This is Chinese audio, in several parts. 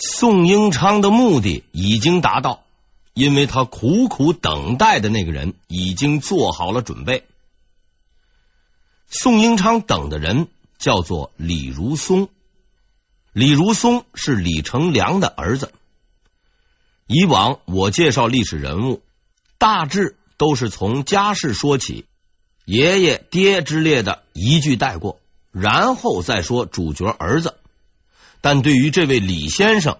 宋英昌的目的已经达到，因为他苦苦等待的那个人已经做好了准备。宋英昌等的人叫做李如松，李如松是李成梁的儿子。以往我介绍历史人物，大致都是从家世说起，爷爷、爹之列的一句带过，然后再说主角儿子。但对于这位李先生，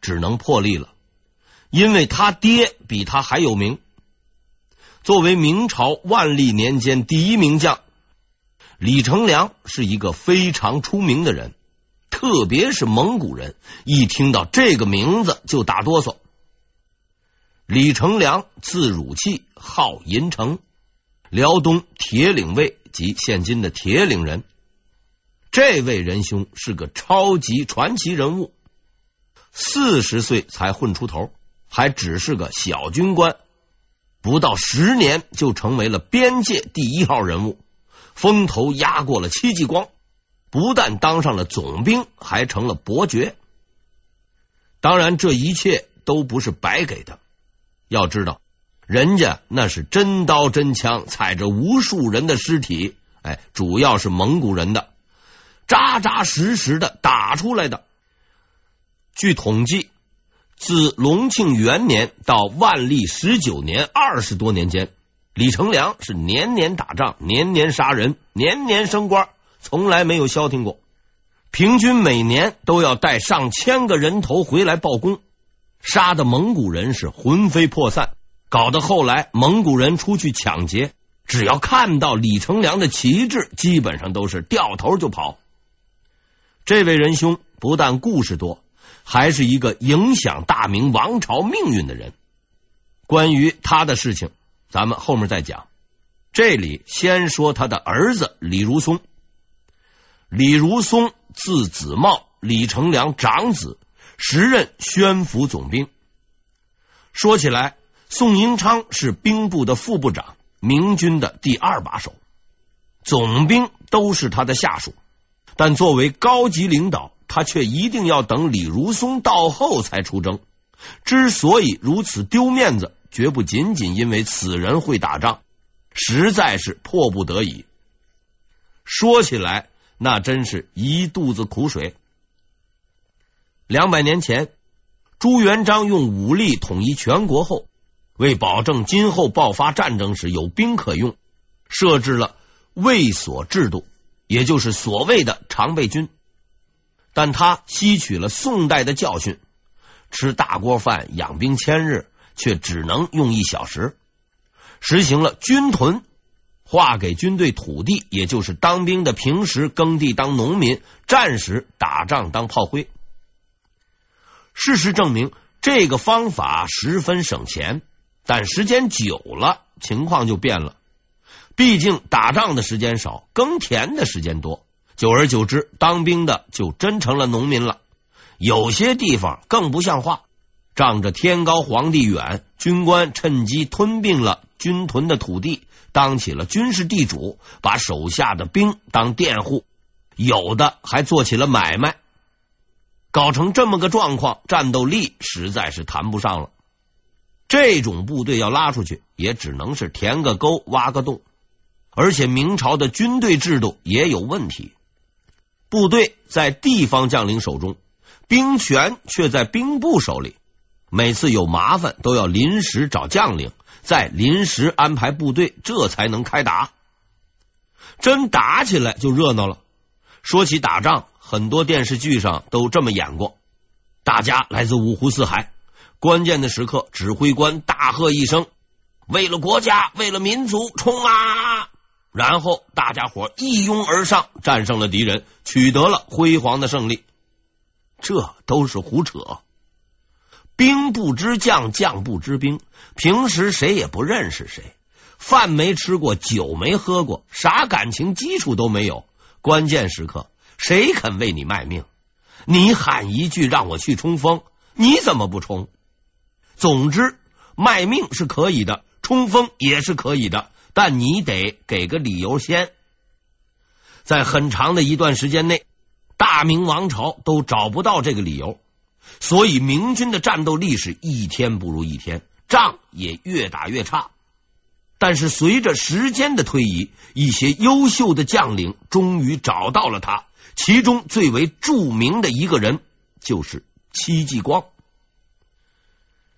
只能破例了，因为他爹比他还有名。作为明朝万历年间第一名将，李成梁是一个非常出名的人，特别是蒙古人一听到这个名字就打哆嗦。李成梁字汝器，号银城，辽东铁岭卫及现今的铁岭人。这位仁兄是个超级传奇人物，四十岁才混出头，还只是个小军官，不到十年就成为了边界第一号人物，风头压过了戚继光，不但当上了总兵，还成了伯爵。当然，这一切都不是白给的，要知道，人家那是真刀真枪，踩着无数人的尸体，哎，主要是蒙古人的。扎扎实实的打出来的。据统计，自隆庆元年到万历十九年二十多年间，李成梁是年年打仗，年年杀人，年年升官，从来没有消停过。平均每年都要带上千个人头回来报功，杀的蒙古人是魂飞魄散，搞得后来蒙古人出去抢劫，只要看到李成梁的旗帜，基本上都是掉头就跑。这位仁兄不但故事多，还是一个影响大明王朝命运的人。关于他的事情，咱们后面再讲。这里先说他的儿子李如松。李如松字子茂，李成梁长子，时任宣抚总兵。说起来，宋英昌是兵部的副部长，明军的第二把手，总兵都是他的下属。但作为高级领导，他却一定要等李如松到后才出征。之所以如此丢面子，绝不仅仅因为此人会打仗，实在是迫不得已。说起来，那真是一肚子苦水。两百年前，朱元璋用武力统一全国后，为保证今后爆发战争时有兵可用，设置了卫所制度。也就是所谓的常备军，但他吸取了宋代的教训，吃大锅饭养兵千日，却只能用一小时。实行了军屯，划给军队土地，也就是当兵的平时耕地当农民，战时打仗当炮灰。事实证明，这个方法十分省钱，但时间久了，情况就变了。毕竟打仗的时间少，耕田的时间多，久而久之，当兵的就真成了农民了。有些地方更不像话，仗着天高皇帝远，军官趁机吞并了军屯的土地，当起了军事地主，把手下的兵当佃户，有的还做起了买卖，搞成这么个状况，战斗力实在是谈不上了。这种部队要拉出去，也只能是填个沟，挖个洞。而且明朝的军队制度也有问题，部队在地方将领手中，兵权却在兵部手里。每次有麻烦都要临时找将领，再临时安排部队，这才能开打。真打起来就热闹了。说起打仗，很多电视剧上都这么演过：大家来自五湖四海，关键的时刻，指挥官大喝一声：“为了国家，为了民族，冲啊！”然后大家伙一拥而上，战胜了敌人，取得了辉煌的胜利。这都是胡扯。兵不知将，将不知兵。平时谁也不认识谁，饭没吃过，酒没喝过，啥感情基础都没有。关键时刻，谁肯为你卖命？你喊一句让我去冲锋，你怎么不冲？总之，卖命是可以的，冲锋也是可以的。但你得给个理由先。在很长的一段时间内，大明王朝都找不到这个理由。所以明军的战斗力是一天不如一天，仗也越打越差。但是随着时间的推移，一些优秀的将领终于找到了他，其中最为著名的一个人就是戚继光。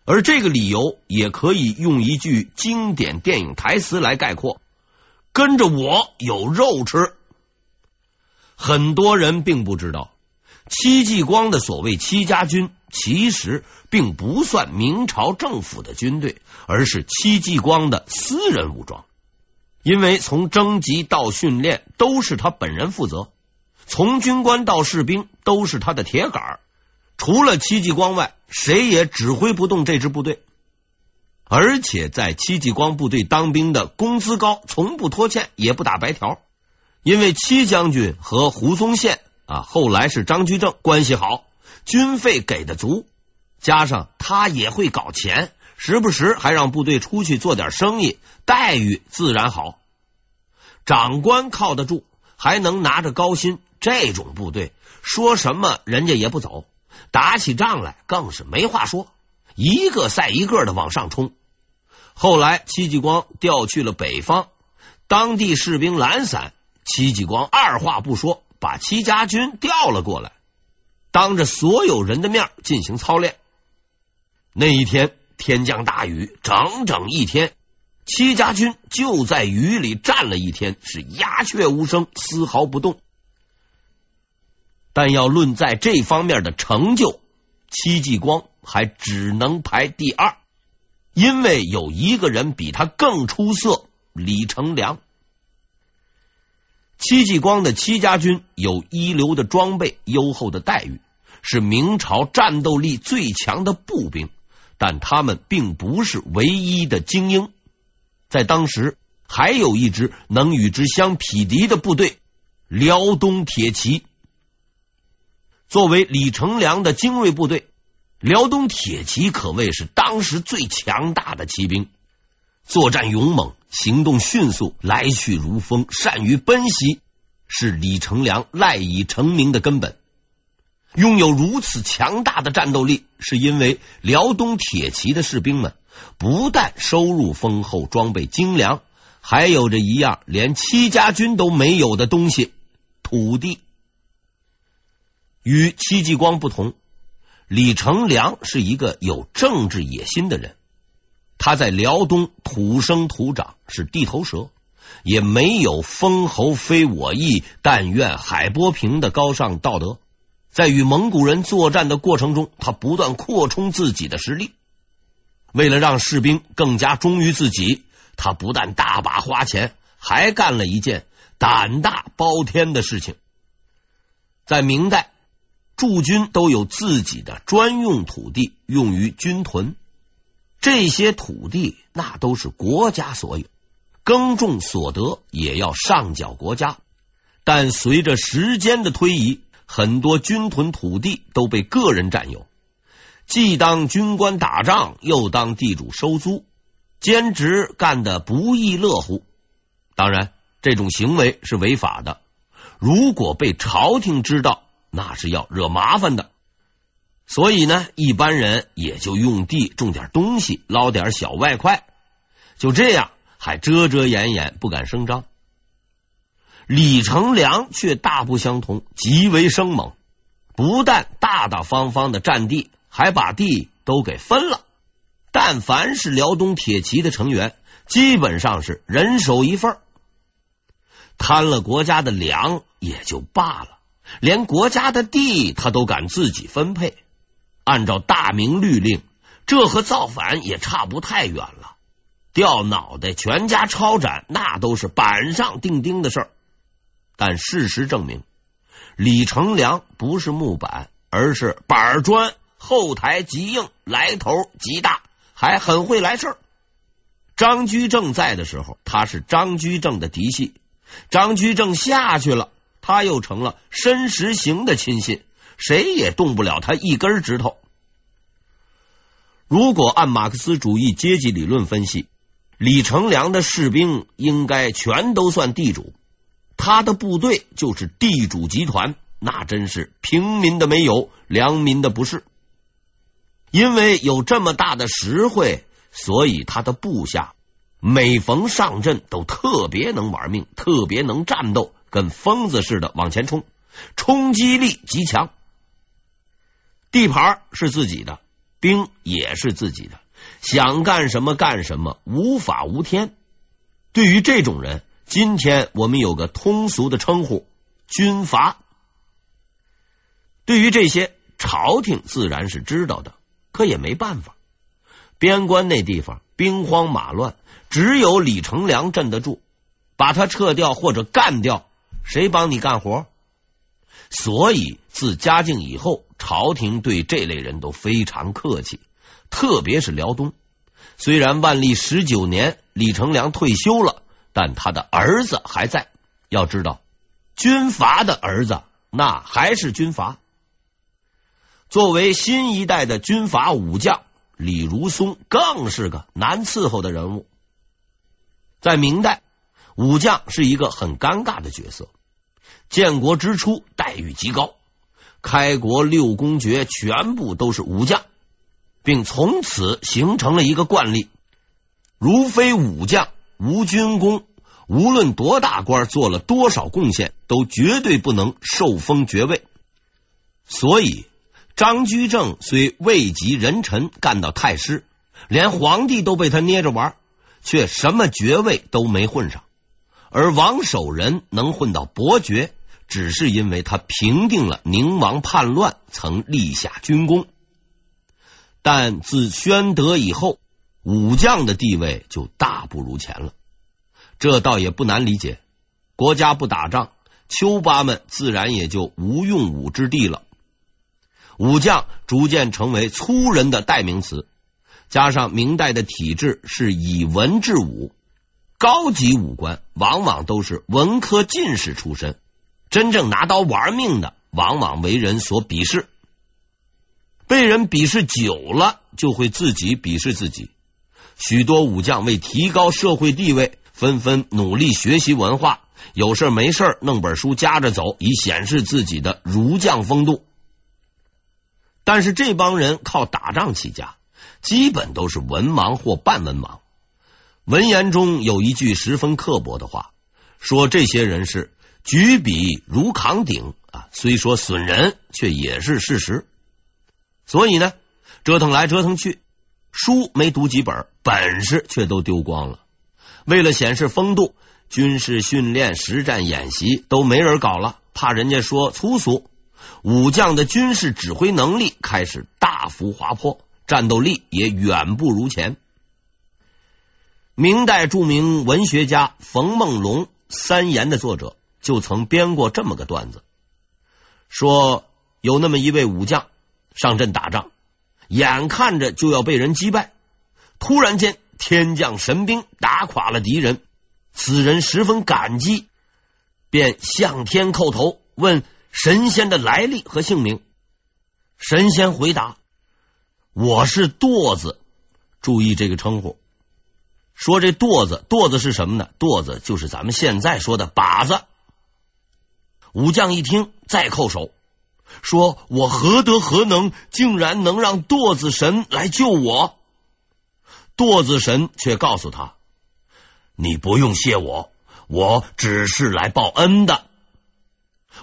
而这个理由也可以用一句经典电影台词来概括：“跟着我有肉吃。”很多人并不知道，戚继光的所谓戚家军，其实并不算明朝政府的军队，而是戚继光的私人武装。因为从征集到训练都是他本人负责，从军官到士兵都是他的铁杆。除了戚继光外，谁也指挥不动这支部队。而且在戚继光部队当兵的工资高，从不拖欠，也不打白条。因为戚将军和胡宗宪啊，后来是张居正关系好，军费给的足，加上他也会搞钱，时不时还让部队出去做点生意，待遇自然好。长官靠得住，还能拿着高薪，这种部队说什么人家也不走，打起仗来更是没话说，一个赛一个的往上冲。后来戚继光调去了北方，当地士兵懒散。戚继光二话不说，把戚家军调了过来，当着所有人的面进行操练。那一天天降大雨，整整一天，戚家军就在雨里站了一天，是鸦雀无声，丝毫不动。但要论在这方面的成就，戚继光还只能排第二，因为有一个人比他更出色，李成梁。戚继光的戚家军有一流的装备、优厚的待遇，是明朝战斗力最强的步兵。但他们并不是唯一的精英，在当时还有一支能与之相匹敌的部队——辽东铁骑。作为李成梁的精锐部队，辽东铁骑可谓是当时最强大的骑兵。作战勇猛，行动迅速，来去如风，善于奔袭，是李成梁赖以成名的根本。拥有如此强大的战斗力，是因为辽东铁骑的士兵们不但收入丰厚，装备精良，还有着一样连戚家军都没有的东西——土地。与戚继光不同，李成梁是一个有政治野心的人。他在辽东土生土长，是地头蛇，也没有封侯非我意，但愿海波平的高尚道德。在与蒙古人作战的过程中，他不断扩充自己的实力。为了让士兵更加忠于自己，他不但大把花钱，还干了一件胆大包天的事情。在明代，驻军都有自己的专用土地，用于军屯。这些土地那都是国家所有，耕种所得也要上缴国家。但随着时间的推移，很多军屯土地都被个人占有，既当军官打仗，又当地主收租，兼职干得不亦乐乎。当然，这种行为是违法的，如果被朝廷知道，那是要惹麻烦的。所以呢，一般人也就用地种点东西，捞点小外快，就这样还遮遮掩掩，不敢声张。李成梁却大不相同，极为生猛，不但大大方方的占地，还把地都给分了。但凡是辽东铁骑的成员，基本上是人手一份，贪了国家的粮也就罢了，连国家的地他都敢自己分配。按照大明律令，这和造反也差不太远了。掉脑袋、全家抄斩，那都是板上钉钉的事儿。但事实证明，李成梁不是木板，而是板砖，后台极硬，来头极大，还很会来事儿。张居正在的时候，他是张居正的嫡系；张居正下去了，他又成了申时行的亲信。谁也动不了他一根指头。如果按马克思主义阶级理论分析，李成梁的士兵应该全都算地主，他的部队就是地主集团，那真是平民的没有，良民的不是。因为有这么大的实惠，所以他的部下每逢上阵都特别能玩命，特别能战斗，跟疯子似的往前冲，冲击力极强。地盘是自己的，兵也是自己的，想干什么干什么，无法无天。对于这种人，今天我们有个通俗的称呼——军阀。对于这些，朝廷自然是知道的，可也没办法。边关那地方兵荒马乱，只有李成梁镇得住，把他撤掉或者干掉，谁帮你干活？所以自嘉靖以后，朝廷对这类人都非常客气，特别是辽东。虽然万历十九年李成梁退休了，但他的儿子还在。要知道，军阀的儿子那还是军阀。作为新一代的军阀武将，李如松更是个难伺候的人物。在明代，武将是一个很尴尬的角色。建国之初，待遇极高，开国六公爵全部都是武将，并从此形成了一个惯例：如非武将、无军功，无论多大官，做了多少贡献，都绝对不能受封爵位。所以，张居正虽位极人臣，干到太师，连皇帝都被他捏着玩，却什么爵位都没混上。而王守仁能混到伯爵，只是因为他平定了宁王叛乱，曾立下军功。但自宣德以后，武将的地位就大不如前了。这倒也不难理解，国家不打仗，丘巴们自然也就无用武之地了。武将逐渐成为粗人的代名词，加上明代的体制是以文治武。高级武官往往都是文科进士出身，真正拿刀玩命的，往往为人所鄙视。被人鄙视久了，就会自己鄙视自己。许多武将为提高社会地位，纷纷努力学习文化，有事没事弄本书夹着走，以显示自己的儒将风度。但是这帮人靠打仗起家，基本都是文盲或半文盲。文言中有一句十分刻薄的话，说这些人是举笔如扛鼎啊，虽说损人，却也是事实。所以呢，折腾来折腾去，书没读几本，本事却都丢光了。为了显示风度，军事训练、实战演习都没人搞了，怕人家说粗俗。武将的军事指挥能力开始大幅滑坡，战斗力也远不如前。明代著名文学家冯梦龙《三言》的作者就曾编过这么个段子，说有那么一位武将上阵打仗，眼看着就要被人击败，突然间天降神兵打垮了敌人，此人十分感激，便向天叩头问神仙的来历和姓名。神仙回答：“我是垛子。”注意这个称呼。说这垛子，垛子是什么呢？垛子就是咱们现在说的靶子。武将一听，再叩首，说我何德何能，竟然能让垛子神来救我？垛子神却告诉他：“你不用谢我，我只是来报恩的。”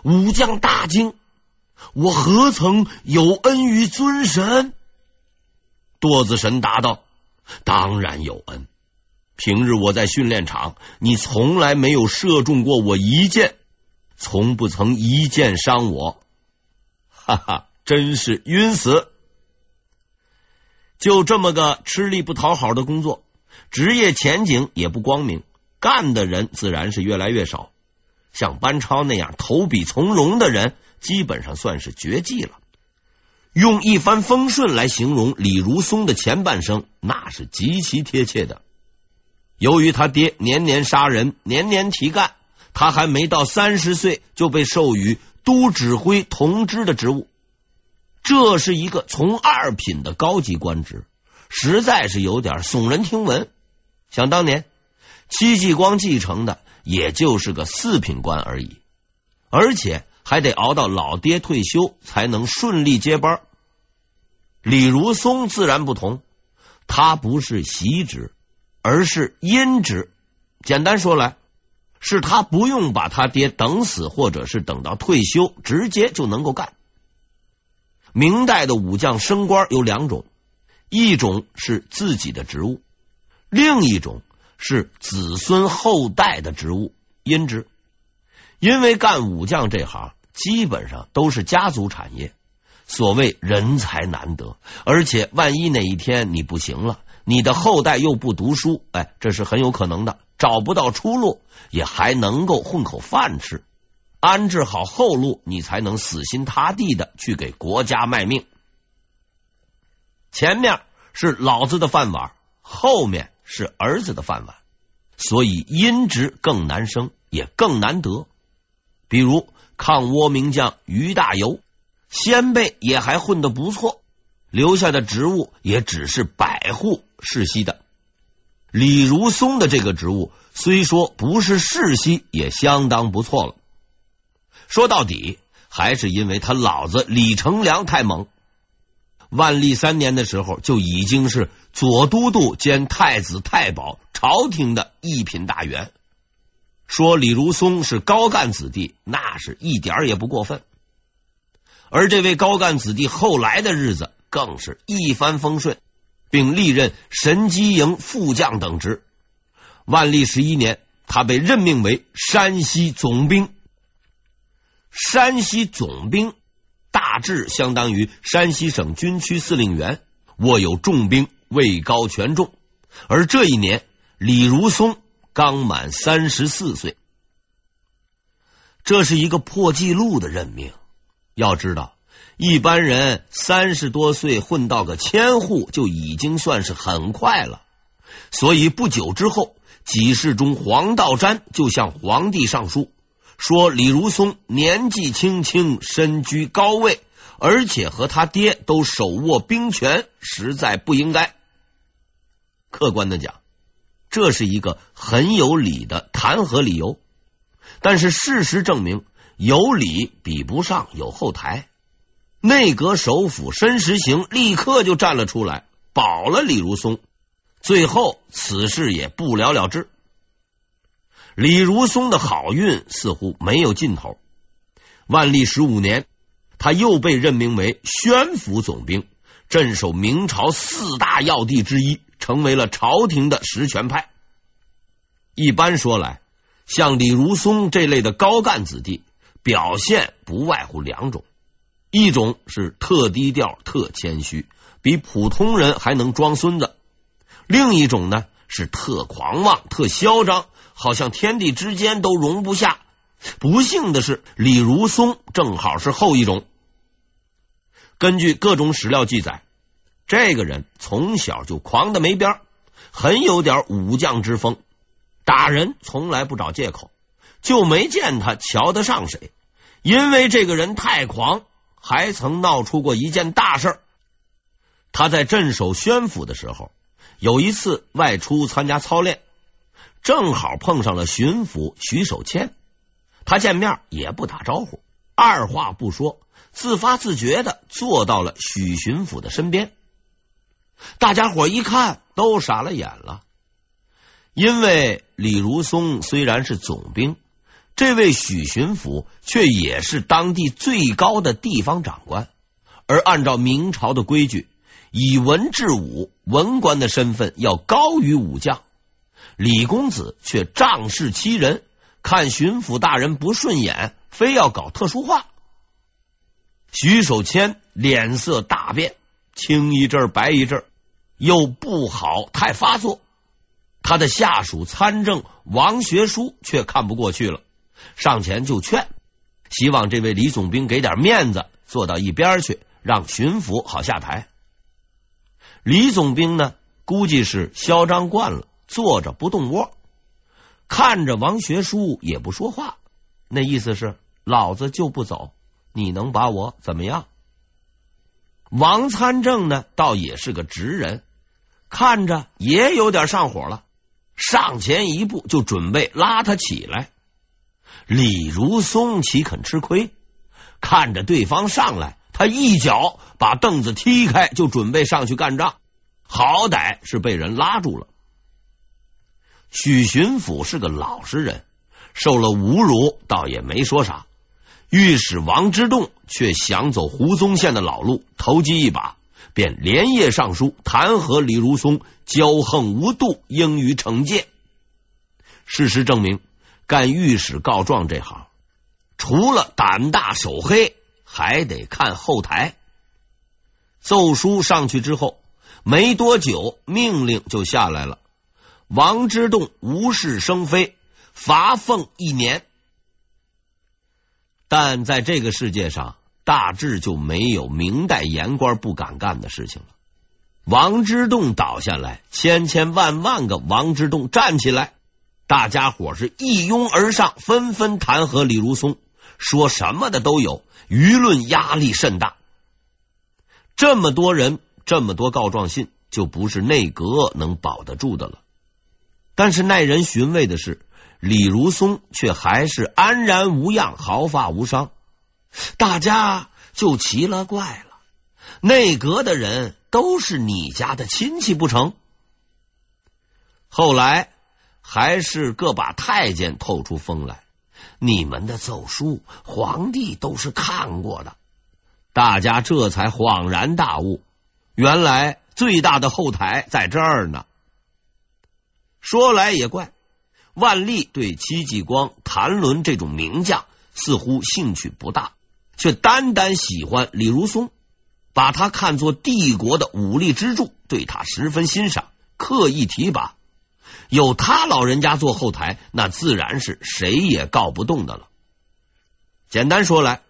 武将大惊：“我何曾有恩于尊神？”垛子神答道：“当然有恩。”平日我在训练场，你从来没有射中过我一箭，从不曾一箭伤我，哈哈，真是晕死！就这么个吃力不讨好的工作，职业前景也不光明，干的人自然是越来越少。像班超那样投笔从戎的人，基本上算是绝迹了。用一帆风顺来形容李如松的前半生，那是极其贴切的。由于他爹年年杀人，年年提干，他还没到三十岁就被授予都指挥同知的职务，这是一个从二品的高级官职，实在是有点耸人听闻。想当年，戚继光继承的也就是个四品官而已，而且还得熬到老爹退休才能顺利接班。李如松自然不同，他不是袭职，而是因职。简单说来，是他不用把他爹等死，或者是等到退休，直接就能够干。明代的武将升官有两种，一种是自己的职务，另一种是子孙后代的职务，因职。因为干武将这行，基本上都是家族产业。所谓人才难得，而且万一哪一天你不行了，你的后代又不读书，哎，这是很有可能的，找不到出路，也还能够混口饭吃，安置好后路，你才能死心塌地的去给国家卖命。前面是老子的饭碗，后面是儿子的饭碗，所以因职更难升，也更难得。比如抗倭名将俞大猷。先辈也还混得不错，留下的职务也只是百户世袭的。李如松的这个职务虽说不是世袭，也相当不错了。说到底，还是因为他老子李成梁太猛。万历三年的时候，就已经是左都督兼太子太保，朝廷的一品大员。说李如松是高干子弟，那是一点也不过分。而这位高干子弟后来的日子更是一帆风顺，并历任神机营副将等职。万历十一年，他被任命为山西总兵。山西总兵大致相当于山西省军区司令员，握有重兵，位高权重。而这一年，李如松刚满三十四岁，这是一个破纪录的任命。要知道，一般人三十多岁混到个千户就已经算是很快了。所以不久之后，给事中黄道瞻就向皇帝上书，说李如松年纪轻轻，身居高位，而且和他爹都手握兵权，实在不应该。客观的讲，这是一个很有理的弹劾理由，但是事实证明。有理比不上有后台，内阁首辅申时行立刻就站了出来，保了李如松。最后此事也不了了之。李如松的好运似乎没有尽头。万历十五年，他又被任命为宣抚总兵，镇守明朝四大要地之一，成为了朝廷的实权派。一般说来，像李如松这类的高干子弟。表现不外乎两种，一种是特低调、特谦虚，比普通人还能装孙子；另一种呢是特狂妄、特嚣张，好像天地之间都容不下。不幸的是，李如松正好是后一种。根据各种史料记载，这个人从小就狂的没边，很有点武将之风，打人从来不找借口。就没见他瞧得上谁，因为这个人太狂，还曾闹出过一件大事。他在镇守宣府的时候，有一次外出参加操练，正好碰上了巡抚徐守谦。他见面也不打招呼，二话不说，自发自觉的坐到了许巡抚的身边。大家伙一看，都傻了眼了，因为李如松虽然是总兵。这位许巡抚却也是当地最高的地方长官，而按照明朝的规矩，以文治武，文官的身份要高于武将。李公子却仗势欺人，看巡抚大人不顺眼，非要搞特殊化。徐守谦脸色大变，青一阵白一阵，又不好太发作。他的下属参政王学书却看不过去了。上前就劝，希望这位李总兵给点面子，坐到一边去，让巡抚好下台。李总兵呢，估计是嚣张惯了，坐着不动窝，看着王学书也不说话，那意思是老子就不走，你能把我怎么样？王参政呢，倒也是个直人，看着也有点上火了，上前一步就准备拉他起来。李如松岂肯吃亏？看着对方上来，他一脚把凳子踢开，就准备上去干仗，好歹是被人拉住了。许巡抚是个老实人，受了侮辱，倒也没说啥。御史王之洞却想走胡宗宪的老路，投机一把，便连夜上书弹劾李如松骄横无度，应予惩戒。事实证明，干御史告状这行，除了胆大手黑，还得看后台。奏书上去之后，没多久，命令就下来了。王之洞无事生非，罚俸一年。但在这个世界上，大致就没有明代言官不敢干的事情了。王之洞倒下来，千千万万个王之洞站起来，大家伙是一拥而上，纷纷弹劾李如松，说什么的都有，舆论压力甚大。这么多人，这么多告状信，就不是内阁能保得住的了。但是耐人寻味的是。李如松却还是安然无恙，毫发无伤，大家就奇了怪了。内阁的人都是你家的亲戚不成？后来还是个把太监透出风来，你们的奏书皇帝都是看过的，大家这才恍然大悟，原来最大的后台在这儿呢。说来也怪。万历对戚继光、谭纶这种名将似乎兴趣不大，却单单喜欢李如松，把他看作帝国的武力支柱，对他十分欣赏，刻意提拔。有他老人家做后台，那自然是谁也告不动的了。简单说来，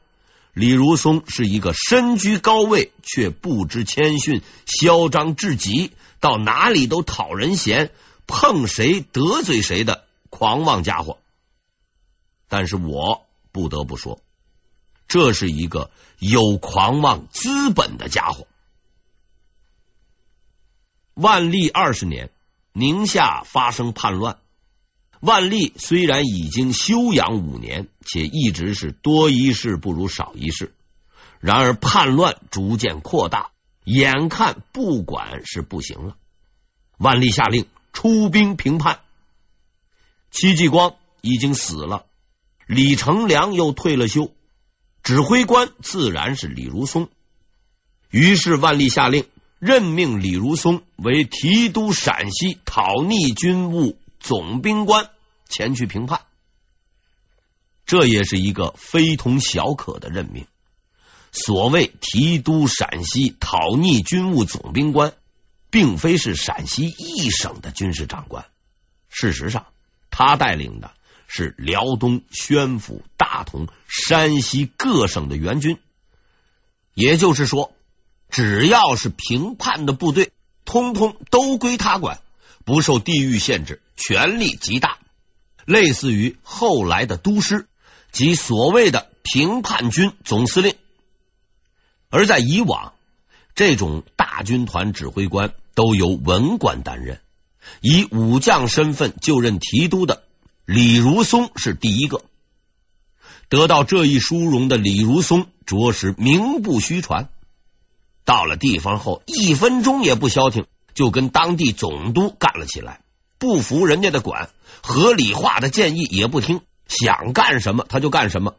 李如松是一个身居高位却不知谦逊、嚣张至极，到哪里都讨人嫌，碰谁得罪谁的。狂妄家伙，但是我不得不说，这是一个有狂妄资本的家伙。万历二十年，宁夏发生叛乱。万历虽然已经休养五年，且一直是多一事不如少一事，然而叛乱逐渐扩大，眼看不管是不行了。万历下令出兵平叛。戚继光已经死了，李成梁又退了休，指挥官自然是李如松。于是万历下令任命李如松为提督陕西讨逆军务总兵官，前去平叛。这也是一个非同小可的任命。所谓提督陕西讨逆军务总兵官，并非是陕西一省的军事长官，事实上。他带领的是辽东、宣府、大同、山西各省的援军，也就是说，只要是平叛的部队，通通都归他管，不受地域限制，权力极大，类似于后来的都师及所谓的平叛军总司令。而在以往，这种大军团指挥官都由文官担任。以武将身份就任提督的李如松是第一个。得到这一殊荣的李如松，着实名不虚传。到了地方后，一分钟也不消停，就跟当地总督干了起来。不服人家的管，合理化的建议也不听，想干什么他就干什么。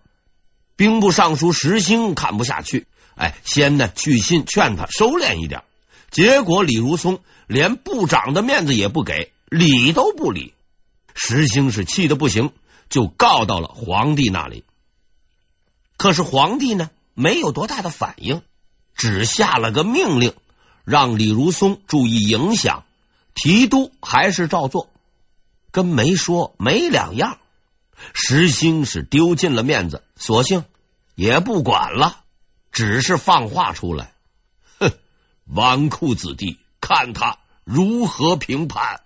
兵部尚书石兴看不下去，哎，先呢去信劝他收敛一点。结果李如松连部长的面子也不给，理都不理。石兴是气得不行，就告到了皇帝那里。可是皇帝呢，没有多大的反应，只下了个命令，让李如松注意影响，提督还是照做，跟没说没两样。石兴是丢尽了面子，索性也不管了，只是放话出来。哼纨绔子弟，看他如何评判。